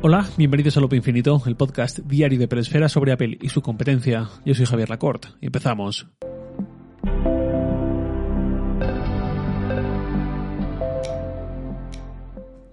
Hola, bienvenidos a Lopo Infinito, el podcast diario de Pelesfera sobre Apple y su competencia. Yo soy Javier Lacorte empezamos.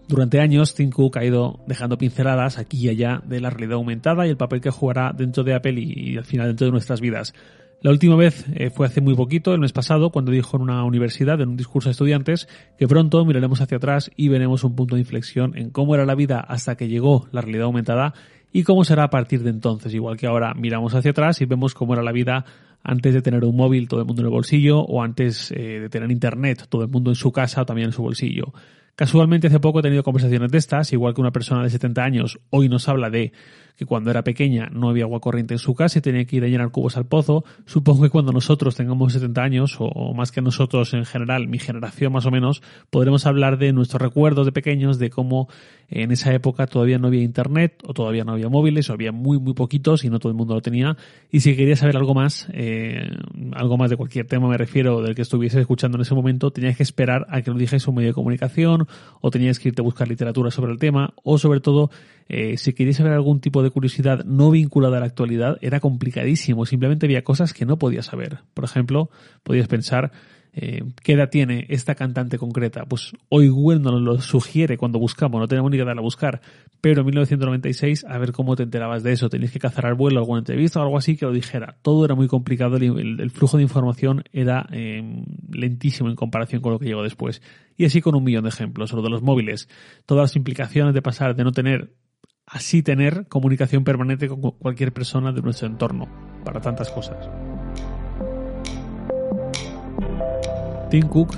Durante años, Tim ha ido dejando pinceladas aquí y allá de la realidad aumentada y el papel que jugará dentro de Apple y, al final dentro de nuestras vidas. La última vez eh, fue hace muy poquito, el mes pasado, cuando dijo en una universidad, en un discurso a estudiantes, que pronto miraremos hacia atrás y veremos un punto de inflexión en cómo era la vida hasta que llegó la realidad aumentada y cómo será a partir de entonces. Igual que ahora miramos hacia atrás y vemos cómo era la vida antes de tener un móvil, todo el mundo en el bolsillo, o antes eh, de tener internet, todo el mundo en su casa también en su bolsillo. Casualmente hace poco he tenido conversaciones de estas, igual que una persona de 70 años hoy nos habla de que cuando era pequeña no había agua corriente en su casa y tenía que ir a llenar cubos al pozo. Supongo que cuando nosotros tengamos 70 años, o más que nosotros en general, mi generación más o menos, podremos hablar de nuestros recuerdos de pequeños, de cómo en esa época todavía no había internet, o todavía no había móviles, o había muy, muy poquitos y no todo el mundo lo tenía. Y si querías saber algo más, eh, algo más de cualquier tema me refiero, del que estuvieses escuchando en ese momento, tenías que esperar a que lo dijese un medio de comunicación, o tenías que irte a buscar literatura sobre el tema, o sobre todo, eh, si querías saber algún tipo de curiosidad no vinculada a la actualidad, era complicadísimo. Simplemente había cosas que no podías saber. Por ejemplo, podías pensar, eh, ¿qué edad tiene esta cantante concreta? Pues hoy Google nos lo sugiere cuando buscamos, no tenemos ni que darle a buscar. Pero en 1996, a ver cómo te enterabas de eso. Tenías que cazar al vuelo, alguna entrevista o algo así que lo dijera. Todo era muy complicado, el, flujo de información era eh, lentísimo en comparación con lo que llegó después. Y así con un millón de ejemplos. Solo de los móviles. Todas las implicaciones de pasar de no tener así tener comunicación permanente con cualquier persona de nuestro entorno para tantas cosas. Tim Cook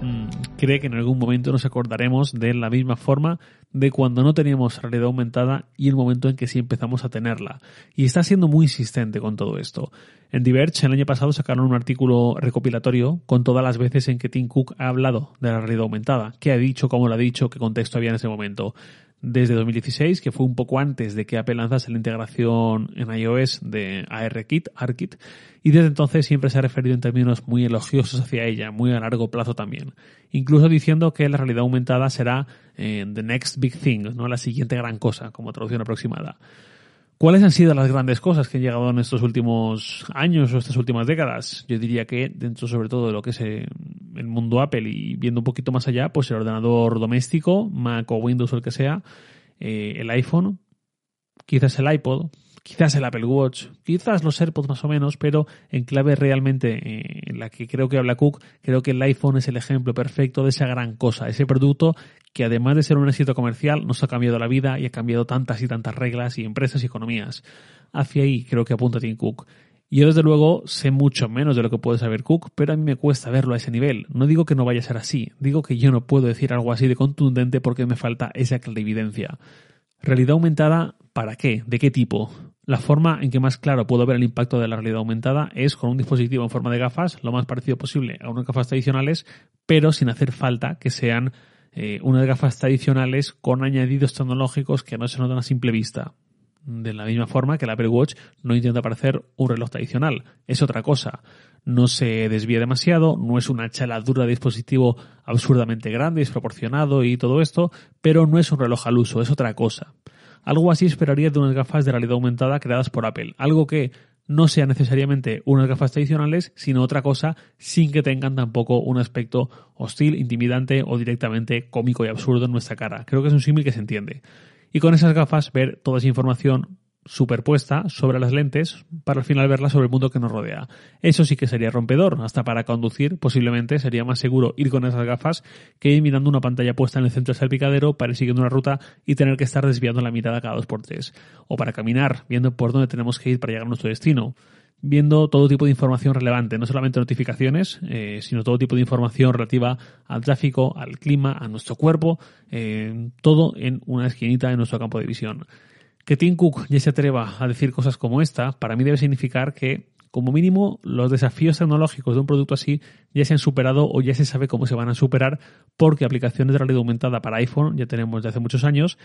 mm, cree que en algún momento nos acordaremos de la misma forma de cuando no teníamos realidad aumentada y el momento en que sí empezamos a tenerla. Y está siendo muy insistente con todo esto. En Diverge el año pasado sacaron un artículo recopilatorio con todas las veces en que Tim Cook ha hablado de la realidad aumentada, qué ha dicho, cómo lo ha dicho, qué contexto había en ese momento desde 2016, que fue un poco antes de que Apple lanzase la integración en iOS de ARKit, ARKit, y desde entonces siempre se ha referido en términos muy elogiosos hacia ella, muy a largo plazo también, incluso diciendo que la realidad aumentada será eh, the next big thing, no la siguiente gran cosa, como traducción aproximada. ¿Cuáles han sido las grandes cosas que han llegado en estos últimos años o estas últimas décadas? Yo diría que dentro sobre todo de lo que es eh, el mundo Apple y viendo un poquito más allá, pues el ordenador doméstico, Mac o Windows o el que sea, eh, el iPhone, quizás el iPod, quizás el Apple Watch, quizás los AirPods más o menos, pero en clave realmente eh, en la que creo que habla Cook, creo que el iPhone es el ejemplo perfecto de esa gran cosa, ese producto que además de ser un éxito comercial nos ha cambiado la vida y ha cambiado tantas y tantas reglas y empresas y economías. Hacia ahí creo que apunta Tim Cook. Yo desde luego sé mucho menos de lo que puede saber Cook, pero a mí me cuesta verlo a ese nivel. No digo que no vaya a ser así, digo que yo no puedo decir algo así de contundente porque me falta esa clarividencia. Realidad aumentada, ¿para qué? ¿De qué tipo? La forma en que más claro puedo ver el impacto de la realidad aumentada es con un dispositivo en forma de gafas, lo más parecido posible a unas gafas tradicionales, pero sin hacer falta que sean eh, unas gafas tradicionales con añadidos tecnológicos que no se notan a simple vista. De la misma forma que el Apple Watch no intenta parecer un reloj tradicional, es otra cosa. No se desvía demasiado, no es una chaladura de dispositivo absurdamente grande, desproporcionado y todo esto, pero no es un reloj al uso, es otra cosa. Algo así esperaría de unas gafas de realidad aumentada creadas por Apple. Algo que no sea necesariamente unas gafas tradicionales, sino otra cosa sin que tengan tampoco un aspecto hostil, intimidante o directamente cómico y absurdo en nuestra cara. Creo que es un símil que se entiende. Y con esas gafas ver toda esa información superpuesta sobre las lentes para al final verla sobre el mundo que nos rodea. Eso sí que sería rompedor, hasta para conducir posiblemente sería más seguro ir con esas gafas que ir mirando una pantalla puesta en el centro del salpicadero para ir siguiendo una ruta y tener que estar desviando la mirada cada dos por tres. O para caminar, viendo por dónde tenemos que ir para llegar a nuestro destino viendo todo tipo de información relevante, no solamente notificaciones, eh, sino todo tipo de información relativa al tráfico, al clima, a nuestro cuerpo, eh, todo en una esquinita de nuestro campo de visión. Que Tim Cook ya se atreva a decir cosas como esta, para mí debe significar que, como mínimo, los desafíos tecnológicos de un producto así ya se han superado o ya se sabe cómo se van a superar, porque aplicaciones de realidad aumentada para iPhone ya tenemos desde hace muchos años,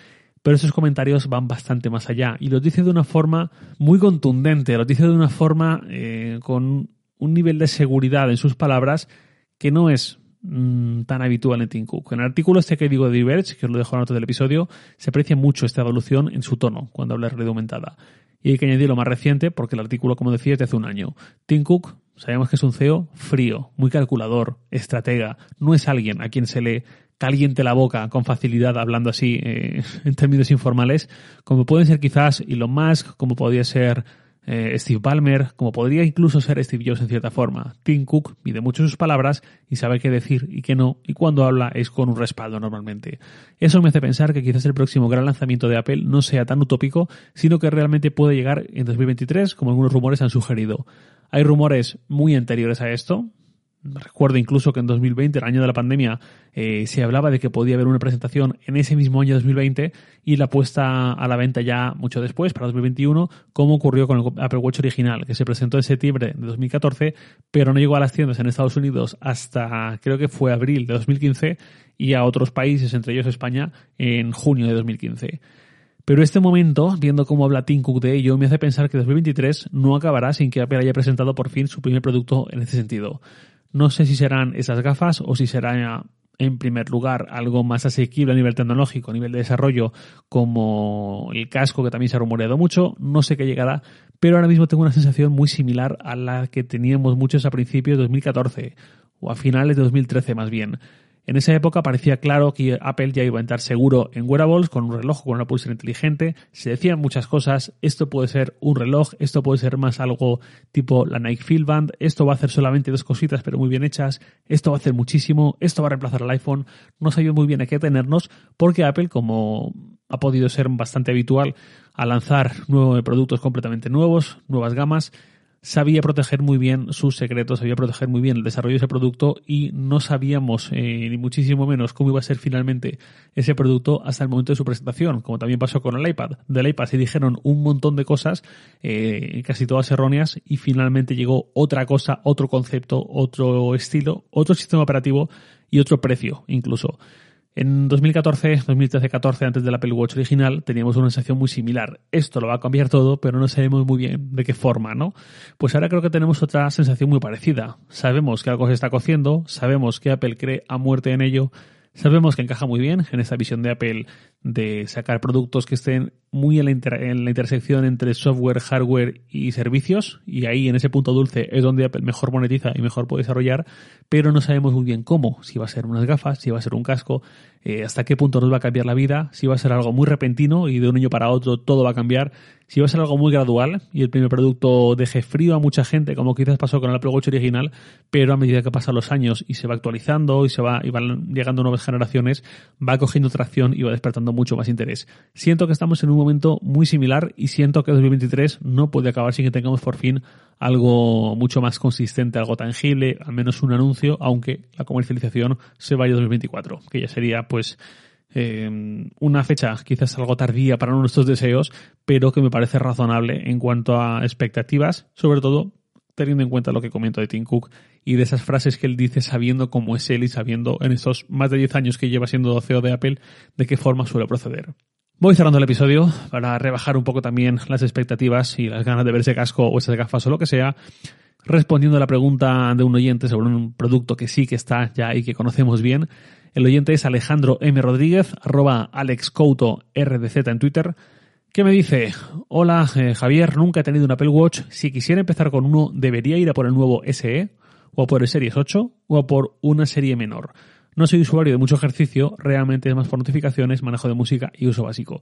pero esos comentarios van bastante más allá y los dice de una forma muy contundente, los dice de una forma eh, con un nivel de seguridad en sus palabras que no es mm, tan habitual en Tim Cook. En el artículo este que digo de Diverge, que os lo dejo en nota del episodio, se aprecia mucho esta evolución en su tono cuando habla de realidad aumentada. Y hay que añadir lo más reciente, porque el artículo, como decía, es de hace un año. Tim Cook, sabemos que es un CEO frío, muy calculador, estratega, no es alguien a quien se le caliente la boca con facilidad, hablando así eh, en términos informales, como pueden ser quizás Elon Musk, como podría ser eh, Steve Ballmer, como podría incluso ser Steve Jobs en cierta forma. Tim Cook mide mucho sus palabras y sabe qué decir y qué no, y cuando habla es con un respaldo normalmente. Eso me hace pensar que quizás el próximo gran lanzamiento de Apple no sea tan utópico, sino que realmente puede llegar en 2023, como algunos rumores han sugerido. Hay rumores muy anteriores a esto, Recuerdo incluso que en 2020, el año de la pandemia, eh, se hablaba de que podía haber una presentación en ese mismo año 2020 y la puesta a la venta ya mucho después, para 2021, como ocurrió con el Apple Watch original, que se presentó en septiembre de 2014, pero no llegó a las tiendas en Estados Unidos hasta creo que fue abril de 2015 y a otros países, entre ellos España, en junio de 2015. Pero este momento, viendo cómo habla Tim Cook de ello, me hace pensar que 2023 no acabará sin que Apple haya presentado por fin su primer producto en ese sentido. No sé si serán esas gafas o si será en primer lugar algo más asequible a nivel tecnológico, a nivel de desarrollo, como el casco que también se ha rumoreado mucho. No sé qué llegará, pero ahora mismo tengo una sensación muy similar a la que teníamos muchos a principios de 2014 o a finales de 2013 más bien. En esa época parecía claro que Apple ya iba a entrar seguro en wearables con un reloj con una pulsera inteligente. Se decían muchas cosas. Esto puede ser un reloj, esto puede ser más algo tipo la Nike Field Band. Esto va a hacer solamente dos cositas pero muy bien hechas. Esto va a hacer muchísimo. Esto va a reemplazar al iPhone. No sabía muy bien a qué tenernos porque Apple, como ha podido ser bastante habitual, a lanzar nuevos productos completamente nuevos, nuevas gamas, sabía proteger muy bien sus secretos, sabía proteger muy bien el desarrollo de ese producto y no sabíamos eh, ni muchísimo menos cómo iba a ser finalmente ese producto hasta el momento de su presentación, como también pasó con el iPad. Del iPad se dijeron un montón de cosas, eh, casi todas erróneas, y finalmente llegó otra cosa, otro concepto, otro estilo, otro sistema operativo y otro precio incluso. En 2014, 2013-14, antes del Apple Watch original, teníamos una sensación muy similar. Esto lo va a cambiar todo, pero no sabemos muy bien de qué forma, ¿no? Pues ahora creo que tenemos otra sensación muy parecida. Sabemos que algo se está cociendo, sabemos que Apple cree a muerte en ello, sabemos que encaja muy bien en esa visión de Apple de sacar productos que estén muy en la, en la, intersección entre software, hardware y servicios, y ahí en ese punto dulce es donde Apple mejor monetiza y mejor puede desarrollar, pero no sabemos muy bien cómo, si va a ser unas gafas, si va a ser un casco, eh, hasta qué punto nos va a cambiar la vida, si va a ser algo muy repentino y de un año para otro todo va a cambiar, si va a ser algo muy gradual. Y el primer producto deje frío a mucha gente, como quizás pasó con el Apple Watch original, pero a medida que pasan los años y se va actualizando y se va y van llegando nuevas generaciones, va cogiendo tracción y va despertando mucho más interés. Siento que estamos en un momento muy similar y siento que 2023 no puede acabar sin que tengamos por fin algo mucho más consistente, algo tangible, al menos un anuncio, aunque la comercialización se vaya a 2024, que ya sería pues eh, una fecha quizás algo tardía para nuestros deseos, pero que me parece razonable en cuanto a expectativas, sobre todo teniendo en cuenta lo que comento de Tim Cook y de esas frases que él dice sabiendo cómo es él y sabiendo en estos más de 10 años que lleva siendo CEO de Apple de qué forma suele proceder. Voy cerrando el episodio para rebajar un poco también las expectativas y las ganas de ver ese casco o esas gafas o lo que sea, respondiendo a la pregunta de un oyente sobre un producto que sí que está ya y que conocemos bien. El oyente es Alejandro M. Rodríguez, arroba alexcouto rdz en Twitter, que me dice, hola eh, Javier, nunca he tenido un Apple Watch, si quisiera empezar con uno, ¿debería ir a por el nuevo SE? ¿O por el Series 8? ¿O a por una serie menor? No soy usuario de mucho ejercicio, realmente es más por notificaciones, manejo de música y uso básico.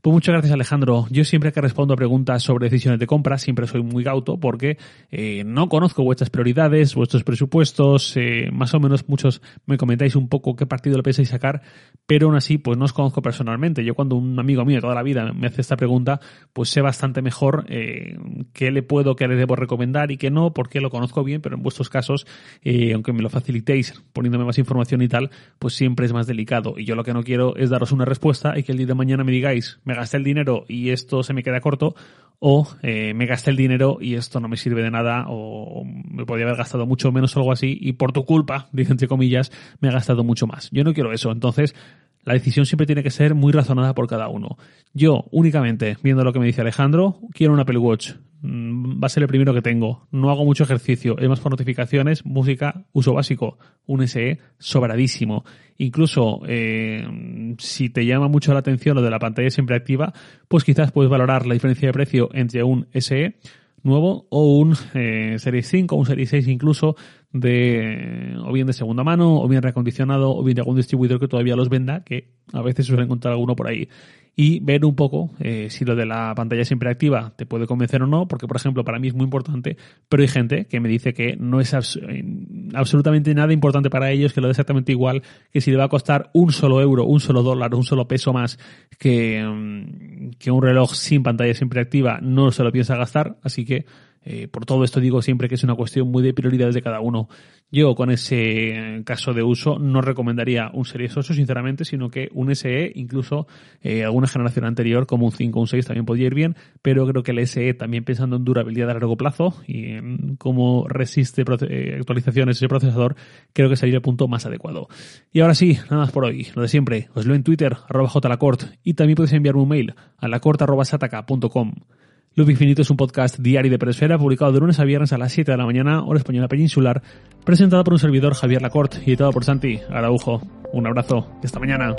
Pues muchas gracias Alejandro. Yo siempre que respondo a preguntas sobre decisiones de compra siempre soy muy gauto porque eh, no conozco vuestras prioridades, vuestros presupuestos, eh, más o menos muchos me comentáis un poco qué partido le pensáis sacar, pero aún así pues no os conozco personalmente. Yo cuando un amigo mío de toda la vida me hace esta pregunta pues sé bastante mejor eh, qué le puedo, qué le debo recomendar y qué no, porque lo conozco bien, pero en vuestros casos, eh, aunque me lo facilitéis poniéndome más información y tal, pues siempre es más delicado. Y yo lo que no quiero es daros una respuesta y que el día de mañana me digáis me gasté el dinero y esto se me queda corto, o eh, me gasté el dinero y esto no me sirve de nada, o me podría haber gastado mucho menos o algo así, y por tu culpa, dice entre comillas, me he gastado mucho más. Yo no quiero eso, entonces la decisión siempre tiene que ser muy razonada por cada uno. Yo, únicamente, viendo lo que me dice Alejandro, quiero un Apple Watch va a ser el primero que tengo. No hago mucho ejercicio, es más por notificaciones, música, uso básico. Un SE sobradísimo. Incluso eh, si te llama mucho la atención lo de la pantalla siempre activa, pues quizás puedes valorar la diferencia de precio entre un SE nuevo o un eh, Series 5 o un Series 6 incluso de o bien de segunda mano o bien reacondicionado o bien de algún distribuidor que todavía los venda que a veces suele encontrar alguno por ahí. Y ver un poco eh, si lo de la pantalla siempre activa te puede convencer o no, porque por ejemplo para mí es muy importante, pero hay gente que me dice que no es eh, absolutamente nada importante para ellos, que lo da exactamente igual, que si le va a costar un solo euro, un solo dólar, un solo peso más que, mm, que un reloj sin pantalla siempre activa, no se lo piensa gastar, así que eh, por todo esto digo siempre que es una cuestión muy de prioridades de cada uno. Yo con ese caso de uso no recomendaría un Series 8 sinceramente, sino que un SE, incluso eh, alguna generación anterior como un 5 o un 6 también podría ir bien, pero creo que el SE también pensando en durabilidad a largo plazo y en cómo resiste eh, actualizaciones ese procesador, creo que sería el punto más adecuado. Y ahora sí, nada más por hoy, lo de siempre, os leo en Twitter, arroba jlacort, y también podéis enviarme un mail a lacort.sataka.com. Loop Infinito es un podcast diario de Presfera publicado de lunes a viernes a las 7 de la mañana, hora española peninsular, presentado por un servidor Javier Lacorte y editado por Santi Araujo. Un abrazo hasta mañana.